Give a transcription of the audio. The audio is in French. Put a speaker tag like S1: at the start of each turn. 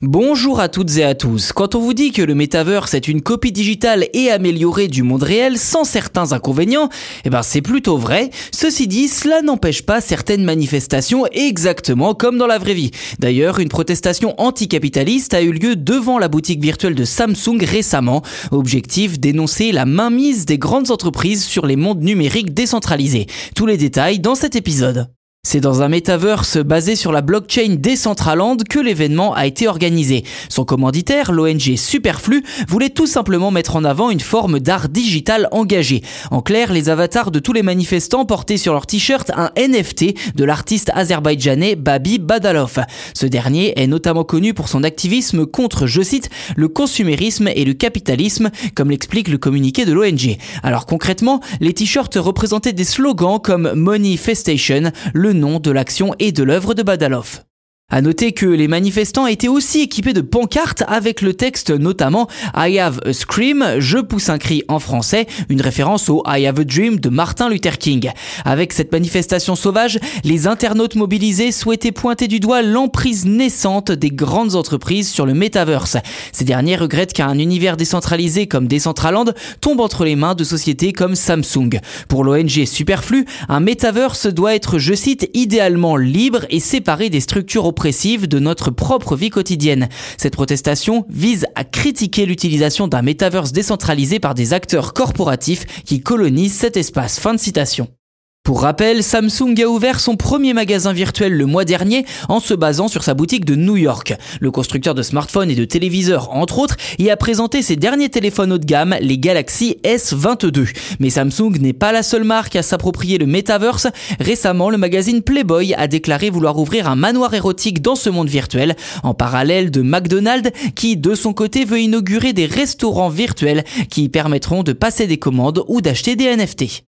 S1: Bonjour à toutes et à tous. Quand on vous dit que le Metaverse est une copie digitale et améliorée du monde réel sans certains inconvénients, eh ben c'est plutôt vrai. Ceci dit, cela n'empêche pas certaines manifestations exactement comme dans la vraie vie. D'ailleurs, une protestation anticapitaliste a eu lieu devant la boutique virtuelle de Samsung récemment. Objectif dénoncer la mainmise des grandes entreprises sur les mondes numériques décentralisés. Tous les détails dans cet épisode. C'est dans un metaverse basé sur la blockchain Decentraland que l'événement a été organisé. Son commanditaire, l'ONG Superflu, voulait tout simplement mettre en avant une forme d'art digital engagé. En clair, les avatars de tous les manifestants portaient sur leur t-shirt un NFT de l'artiste azerbaïdjanais Babi Badalov. Ce dernier est notamment connu pour son activisme contre, je cite, le consumérisme et le capitalisme, comme l'explique le communiqué de l'ONG. Alors concrètement, les t-shirts représentaient des slogans comme Moneyfestation, le le nom de l'action et de l'œuvre de Badalov. À noter que les manifestants étaient aussi équipés de pancartes avec le texte notamment I have a scream, je pousse un cri en français, une référence au I have a dream de Martin Luther King. Avec cette manifestation sauvage, les internautes mobilisés souhaitaient pointer du doigt l'emprise naissante des grandes entreprises sur le metaverse. Ces derniers regrettent qu'un univers décentralisé comme Decentraland tombe entre les mains de sociétés comme Samsung. Pour l'ONG Superflu, un metaverse doit être, je cite, idéalement libre et séparé des structures de notre propre vie quotidienne. Cette protestation vise à critiquer l'utilisation d'un metaverse décentralisé par des acteurs corporatifs qui colonisent cet espace. Fin de citation. Pour rappel, Samsung a ouvert son premier magasin virtuel le mois dernier en se basant sur sa boutique de New York. Le constructeur de smartphones et de téléviseurs, entre autres, y a présenté ses derniers téléphones haut de gamme, les Galaxy S22. Mais Samsung n'est pas la seule marque à s'approprier le metaverse. Récemment, le magazine Playboy a déclaré vouloir ouvrir un manoir érotique dans ce monde virtuel, en parallèle de McDonald's, qui de son côté veut inaugurer des restaurants virtuels qui permettront de passer des commandes ou d'acheter des NFT.